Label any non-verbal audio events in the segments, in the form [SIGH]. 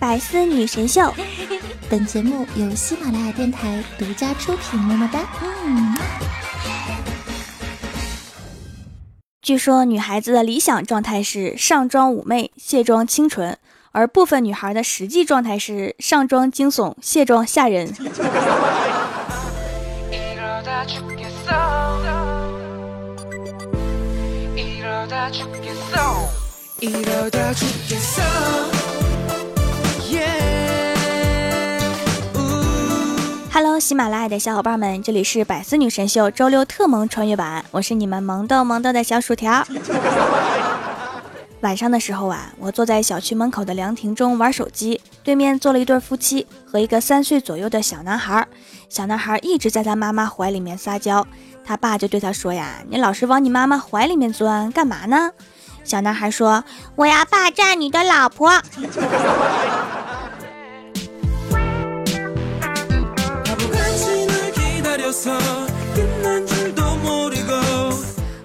百思女神秀，本节目由喜马拉雅电台独家出品。么么哒。嗯。据说女孩子的理想状态是上妆妩媚，卸妆清纯，而部分女孩的实际状态是上妆惊悚，卸妆吓人。Hello，喜马拉雅的小伙伴们，这里是百思女神秀周六特萌穿越版，我是你们萌豆萌豆的小薯条。[LAUGHS] 晚上的时候啊，我坐在小区门口的凉亭中玩手机，对面坐了一对夫妻和一个三岁左右的小男孩。小男孩一直在他妈妈怀里面撒娇，他爸就对他说呀：“你老是往你妈妈怀里面钻，干嘛呢？”小男孩说：“我要霸占你的老婆。” [LAUGHS]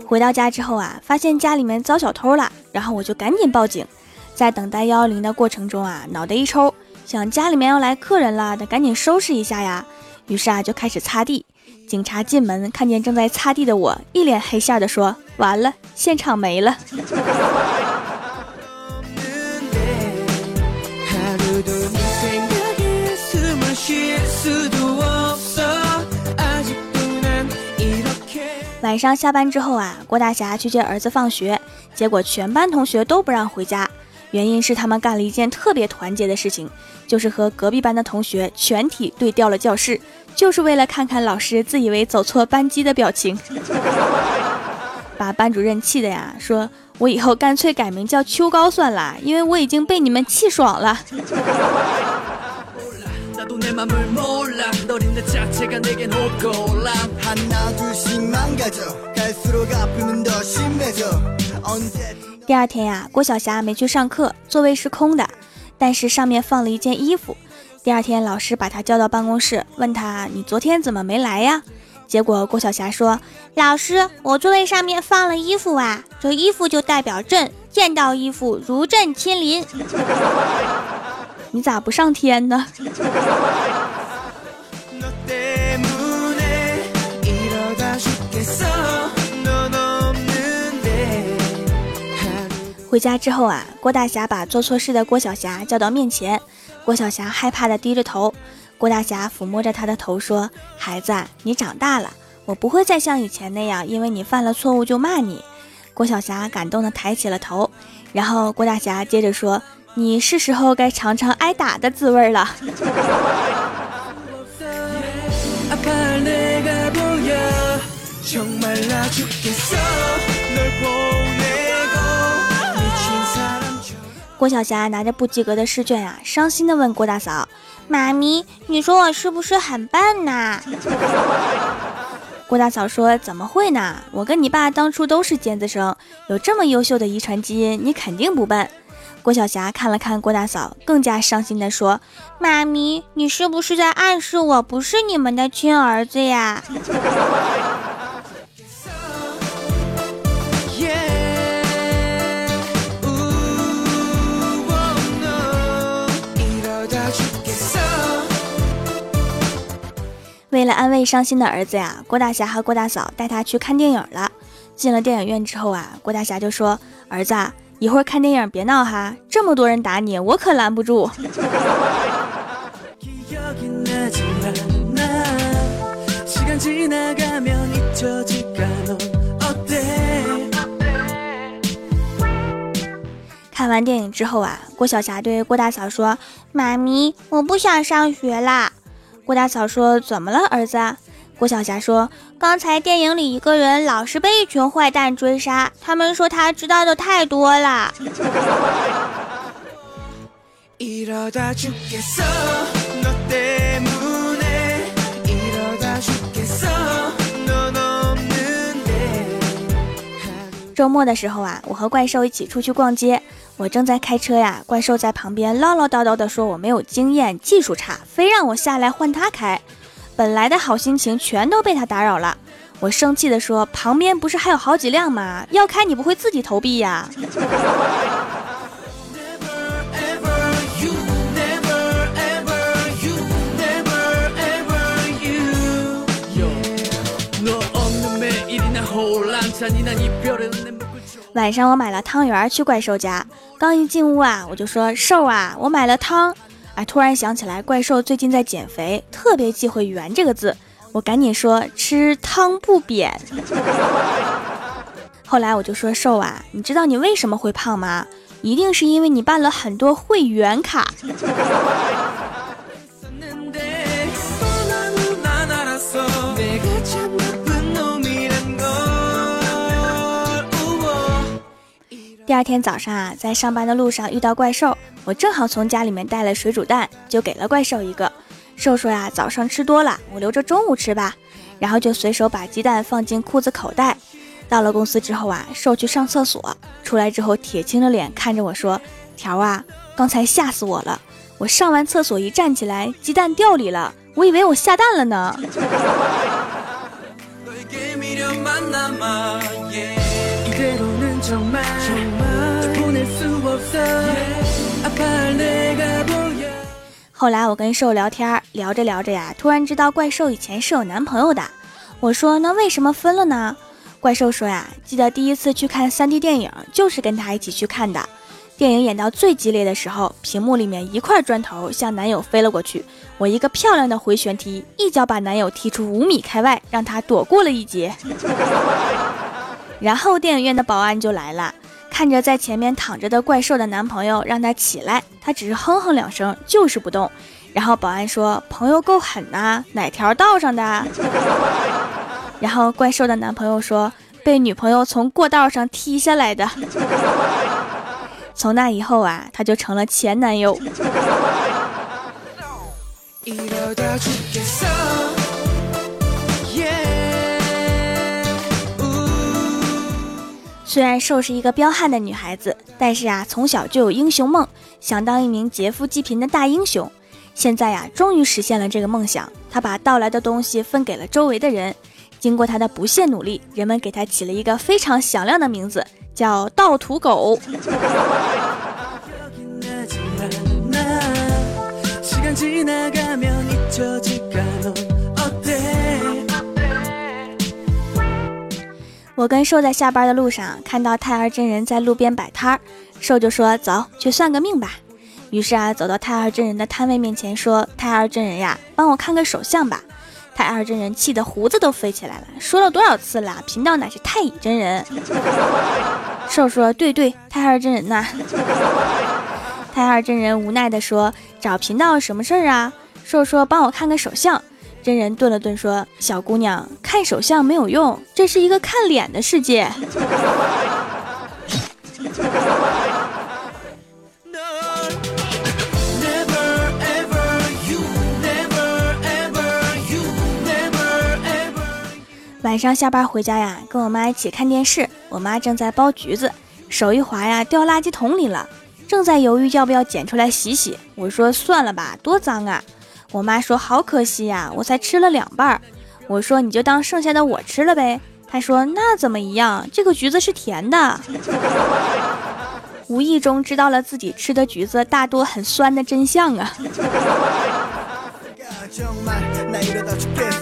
回到家之后啊，发现家里面遭小偷了，然后我就赶紧报警。在等待幺幺零的过程中啊，脑袋一抽，想家里面要来客人了，得赶紧收拾一下呀。于是啊，就开始擦地。警察进门看见正在擦地的我，一脸黑线的说：“完了，现场没了。”晚上下班之后啊，郭大侠去接儿子放学，结果全班同学都不让回家，原因是他们干了一件特别团结的事情，就是和隔壁班的同学全体对调了教室，就是为了看看老师自以为走错班级的表情，[LAUGHS] 把班主任气的呀，说我以后干脆改名叫秋高算了，因为我已经被你们气爽了。第二天呀，郭晓霞没去上课，座位是空的，但是上面放了一件衣服。第二天，老师把她叫到办公室，问她：“你昨天怎么没来呀？”结果郭晓霞说：“老师，我座位上面放了衣服啊，这衣服就代表朕，见到衣服如朕亲临。你咋不上天呢？” [LAUGHS] 回家之后啊，郭大侠把做错事的郭小霞叫到面前。郭小霞害怕的低着头。郭大侠抚摸着她的头说：“孩子，你长大了，我不会再像以前那样，因为你犯了错误就骂你。”郭小霞感动的抬起了头。然后郭大侠接着说：“你是时候该尝尝挨打的滋味了。”郭晓霞拿着不及格的试卷啊，伤心的问郭大嫂：“妈咪，你说我是不是很笨呐？” [LAUGHS] 郭大嫂说：“怎么会呢？我跟你爸当初都是尖子生，有这么优秀的遗传基因，你肯定不笨。”郭晓霞看了看郭大嫂，更加伤心的说：“妈咪，你是不是在暗示我不是你们的亲儿子呀？”为了安慰伤心的儿子呀，郭大侠和郭大嫂带他去看电影了。进了电影院之后啊，郭大侠就说：“儿子，一会儿看电影别闹哈，这么多人打你，我可拦不住。”看完电影之后啊，郭晓霞对郭大嫂说：“妈咪，我不想上学啦。”郭大嫂说：“怎么了，儿子？”郭晓霞说：“刚才电影里一个人老是被一群坏蛋追杀，他们说他知道的太多了。[LAUGHS] ”周末的时候啊，我和怪兽一起出去逛街。我正在开车呀，怪兽在旁边唠唠叨叨的说我没有经验，技术差，非让我下来换他开。本来的好心情全都被他打扰了。我生气地说：“旁边不是还有好几辆吗？要开你不会自己投币呀？”晚上我买了汤圆去怪兽家，刚一进屋啊，我就说：“兽啊，我买了汤，哎，突然想起来怪兽最近在减肥，特别忌讳“圆”这个字，我赶紧说吃汤不扁。后来我就说瘦啊，你知道你为什么会胖吗？一定是因为你办了很多会员卡。第二天早上啊，在上班的路上遇到怪兽，我正好从家里面带了水煮蛋，就给了怪兽一个。兽说呀，早上吃多了，我留着中午吃吧。然后就随手把鸡蛋放进裤子口袋。到了公司之后啊，兽去上厕所，出来之后铁青着脸看着我说：“条啊，刚才吓死我了！我上完厕所一站起来，鸡蛋掉里了，我以为我下蛋了呢。[LAUGHS] ”后来我跟兽聊天，聊着聊着呀，突然知道怪兽以前是有男朋友的。我说那为什么分了呢？怪兽说呀，记得第一次去看 3D 电影就是跟他一起去看的。电影演到最激烈的时候，屏幕里面一块砖头向男友飞了过去，我一个漂亮的回旋踢，一脚把男友踢出五米开外，让他躲过了一劫。然后电影院的保安就来了。看着在前面躺着的怪兽的男朋友，让他起来，他只是哼哼两声，就是不动。然后保安说：“朋友够狠呐，哪条道上的？” [LAUGHS] 然后怪兽的男朋友说：“被女朋友从过道上踢下来的。” [LAUGHS] 从那以后啊，他就成了前男友。[LAUGHS] 虽然瘦是一个彪悍的女孩子，但是啊，从小就有英雄梦，想当一名劫富济贫的大英雄。现在呀，终于实现了这个梦想。她把盗来的东西分给了周围的人。经过她的不懈努力，人们给她起了一个非常响亮的名字，叫盗土狗。[LAUGHS] 我跟兽在下班的路上看到太二真人在路边摆摊儿，兽就说：“走去算个命吧。”于是啊，走到太二真人的摊位面前说：“太二真人呀，帮我看个手相吧。”太二真人气得胡子都飞起来了，说了多少次了，贫道乃是太乙真人。[LAUGHS] 兽说：“对对，太二真人呐。[LAUGHS] ”太二真人无奈地说：“找贫道什么事儿啊？”兽说：“帮我看个手相。”真人顿了顿，说：“小姑娘，看手相没有用，这是一个看脸的世界。” [LAUGHS] 晚上下班回家呀，跟我妈一起看电视。我妈正在剥橘子，手一滑呀，掉垃圾桶里了。正在犹豫要不要捡出来洗洗。我说：“算了吧，多脏啊。”我妈说：“好可惜呀，我才吃了两半。”我说：“你就当剩下的我吃了呗。”她说：“那怎么一样？这个橘子是甜的。[LAUGHS] ”无意中知道了自己吃的橘子大多很酸的真相啊 [LAUGHS]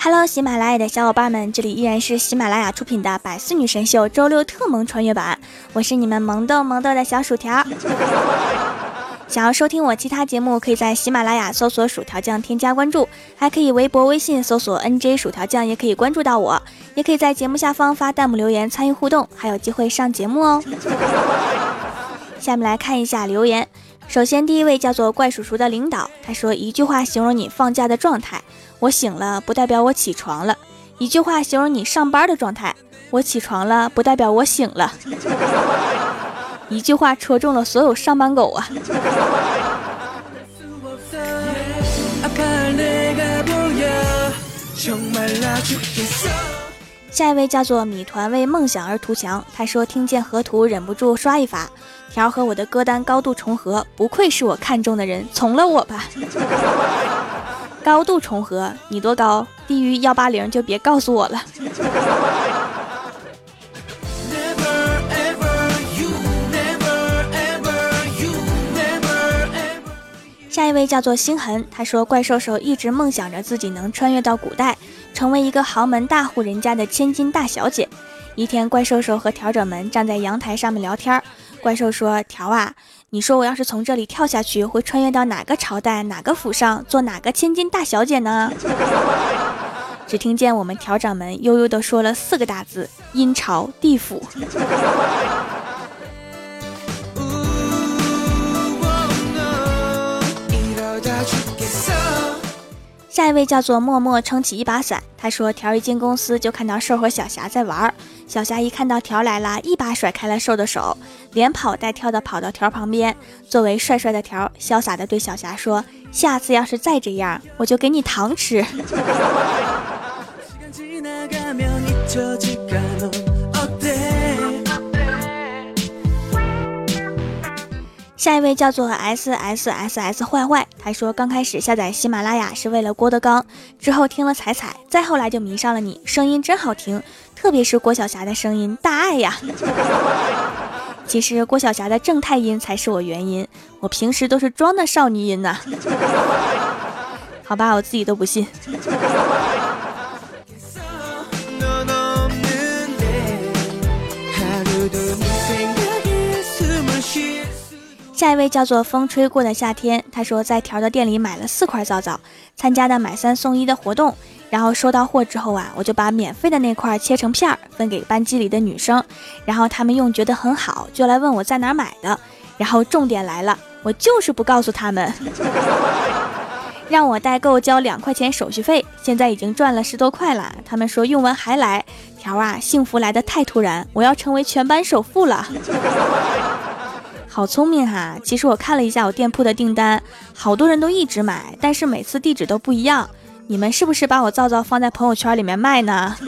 ！Hello，喜马拉雅的小伙伴们，这里依然是喜马拉雅出品的《百思女神秀》周六特萌穿越版，我是你们萌豆萌豆的小薯条。[LAUGHS] 想要收听我其他节目，可以在喜马拉雅搜索“薯条酱”添加关注，还可以微博、微信搜索 “nj 薯条酱”，也可以关注到我，也可以在节目下方发弹幕留言参与互动，还有机会上节目哦。下面来看一下留言，首先第一位叫做怪叔叔的领导，他说一句话形容你放假的状态。我醒了，不代表我起床了。一句话形容你上班的状态：我起床了，不代表我醒了。[LAUGHS] 一句话戳中了所有上班狗啊！下一位叫做米团为梦想而图强，他说听见河图忍不住刷一发，条和我的歌单高度重合，不愧是我看中的人，从了我吧。高度重合，你多高？低于幺八零就别告诉我了。下一位叫做星痕，他说怪兽兽一直梦想着自己能穿越到古代，成为一个豪门大户人家的千金大小姐。一天，怪兽兽和调整们站在阳台上面聊天。怪兽说：“调啊，你说我要是从这里跳下去，会穿越到哪个朝代、哪个府上，做哪个千金大小姐呢？” [LAUGHS] 只听见我们调掌门悠悠地说了四个大字：“阴朝地府。”下一位叫做默默撑起一把伞，他说：“条一进公司就看到瘦和小霞在玩儿。”小霞一看到条来了，一把甩开了瘦的手，连跑带跳的跑到条旁边。作为帅帅的条，潇洒的对小霞说：“下次要是再这样，我就给你糖吃。[LAUGHS] ”下一位叫做 S S S S 坏坏，他说刚开始下载喜马拉雅是为了郭德纲，之后听了彩彩，再后来就迷上了你，声音真好听，特别是郭晓霞的声音，大爱呀。[LAUGHS] 其实郭晓霞的正太音才是我原因，我平时都是装的少女音呐。[LAUGHS] 好吧，我自己都不信。下一位叫做风吹过的夏天，他说在条的店里买了四块皂皂，参加的买三送一的活动，然后收到货之后啊，我就把免费的那块切成片儿分给班级里的女生，然后他们用觉得很好，就来问我在哪儿买的，然后重点来了，我就是不告诉他们，[LAUGHS] 让我代购交两块钱手续费，现在已经赚了十多块了，他们说用完还来，条啊，幸福来的太突然，我要成为全班首富了。好聪明哈！其实我看了一下我店铺的订单，好多人都一直买，但是每次地址都不一样。你们是不是把我皂皂放在朋友圈里面卖呢？[LAUGHS]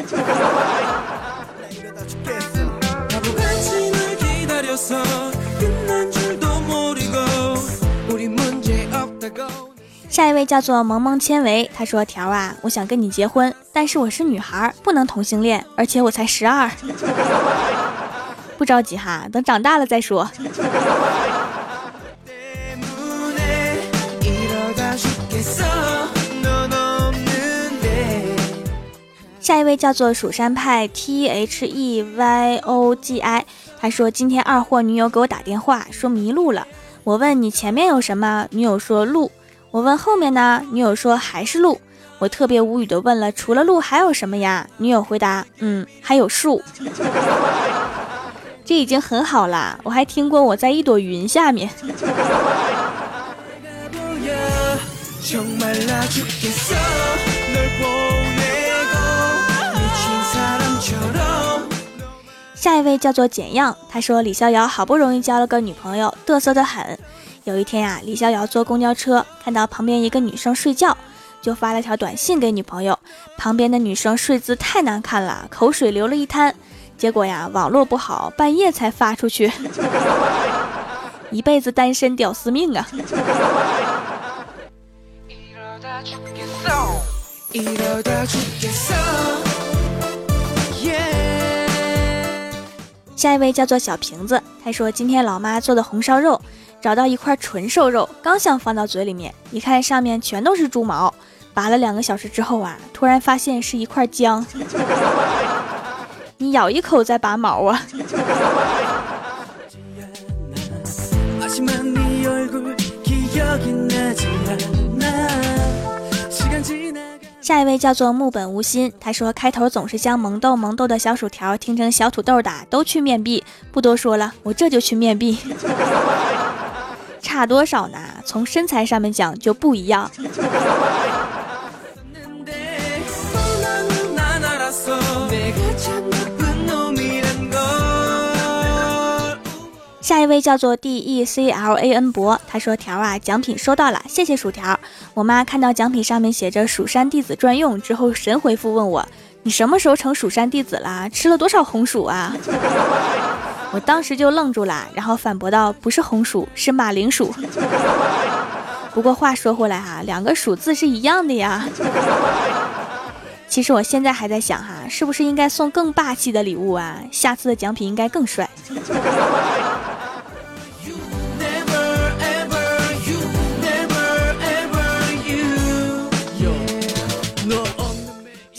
下一位叫做萌萌纤维，他说：“条啊，我想跟你结婚，但是我是女孩，不能同性恋，而且我才十二。”不着急哈，等长大了再说。下一位叫做蜀山派 T H E Y O G I，他说今天二货女友给我打电话说迷路了，我问你前面有什么，女友说路，我问后面呢，女友说还是路，我特别无语的问了除了路还有什么呀？女友回答嗯还有树。这已经很好啦，我还听过我在一朵云下面。下一位叫做简样，他说李逍遥好不容易交了个女朋友，嘚瑟的很。有一天呀，李逍遥坐公交车，看到旁边一个女生睡觉，就发了条短信给女朋友。旁边的女生睡姿太难看了，口水流了一滩。结果呀，网络不好，半夜才发出去，[LAUGHS] 一辈子单身屌丝命啊！下一位叫做小瓶子，他说今天老妈做的红烧肉，找到一块纯瘦肉，刚想放到嘴里面，一看上面全都是猪毛，拔了两个小时之后啊，突然发现是一块姜。你咬一口再拔毛啊！下一位叫做木本无心，他说开头总是将萌豆萌豆的小薯条听成小土豆打，都去面壁。不多说了，我这就去面壁。[LAUGHS] 差多少呢？从身材上面讲就不一样。下一位叫做 D E C L A N 博，他说：“条啊，奖品收到了，谢谢薯条。我妈看到奖品上面写着‘蜀山弟子专用’之后，神回复问我：你什么时候成蜀山弟子了？吃了多少红薯啊？[LAUGHS] 我当时就愣住了，然后反驳道：不是红薯，是马铃薯。[LAUGHS] 不过话说回来哈，两个薯字是一样的呀。其实我现在还在想哈，是不是应该送更霸气的礼物啊？下次的奖品应该更帅。”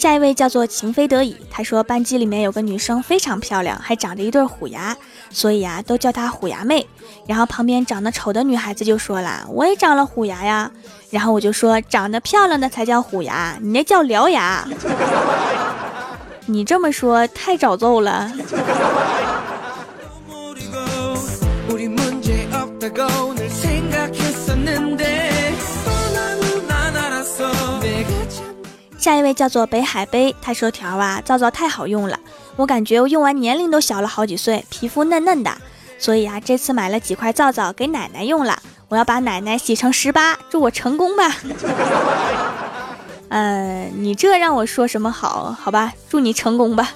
下一位叫做情非得已，他说班级里面有个女生非常漂亮，还长着一对虎牙，所以啊都叫她虎牙妹。然后旁边长得丑的女孩子就说了，我也长了虎牙呀。然后我就说，长得漂亮的才叫虎牙，你那叫獠牙。你这么说太找揍了。下一位叫做北海杯，他说条啊皂皂太好用了，我感觉我用完年龄都小了好几岁，皮肤嫩嫩的，所以啊这次买了几块皂皂给奶奶用了，我要把奶奶洗成十八，[LAUGHS] 祝我成功吧。嗯，你这让我说什么好？好吧，祝你成功吧。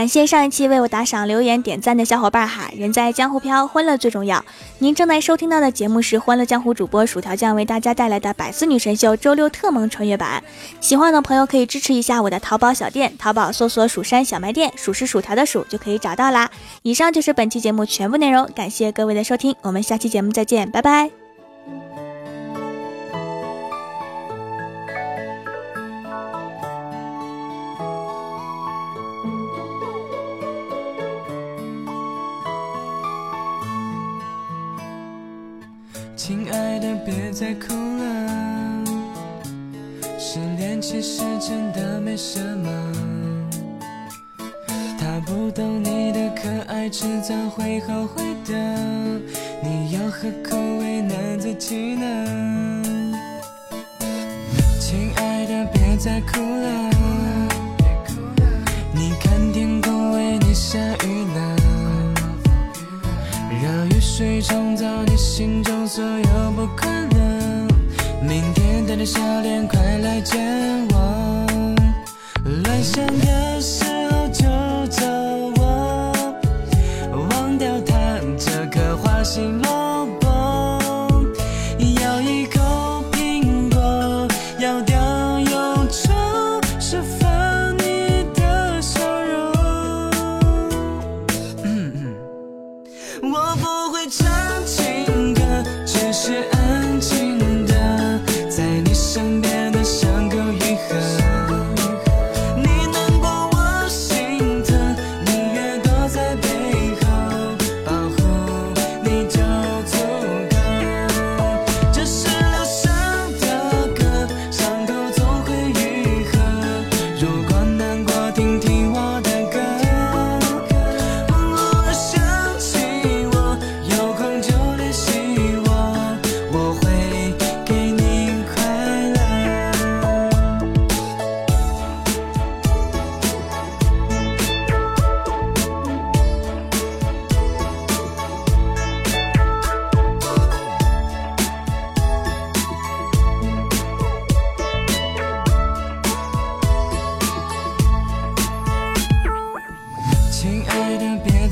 感谢上一期为我打赏、留言、点赞的小伙伴哈！人在江湖飘，欢乐最重要。您正在收听到的节目是《欢乐江湖》主播薯条酱为大家带来的百思女神秀周六特萌穿越版。喜欢的朋友可以支持一下我的淘宝小店，淘宝搜索“蜀山小卖店”，数是薯条的数就可以找到啦。以上就是本期节目全部内容，感谢各位的收听，我们下期节目再见，拜拜。亲爱的，别再哭了。失恋其实真的没什么。他不懂你的可爱，迟早会后悔的。你要何苦为难自己呢？亲爱的，别再哭了。去创造你心中所有不可能。明天带着笑脸快来见我。乱想的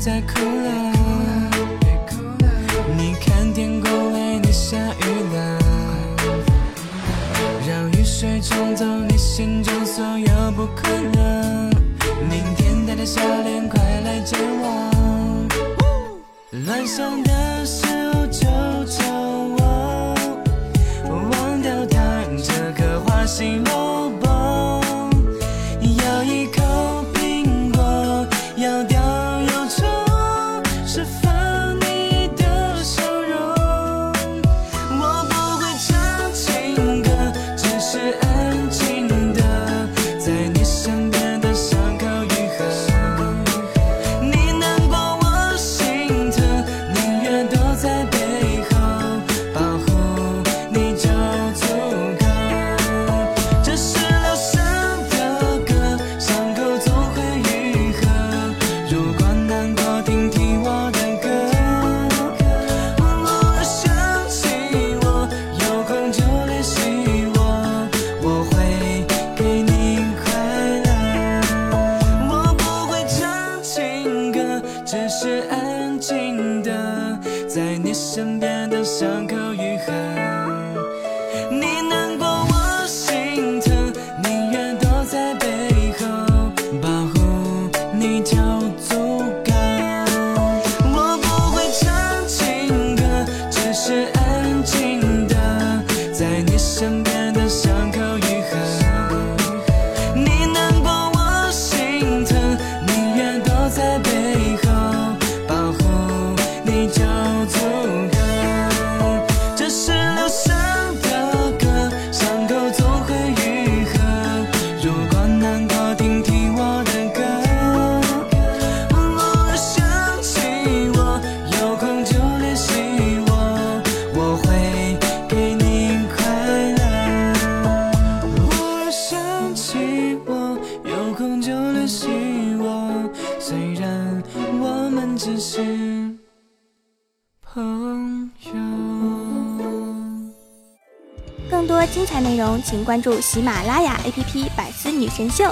太苦了。请关注喜马拉雅 APP《百思女神秀》。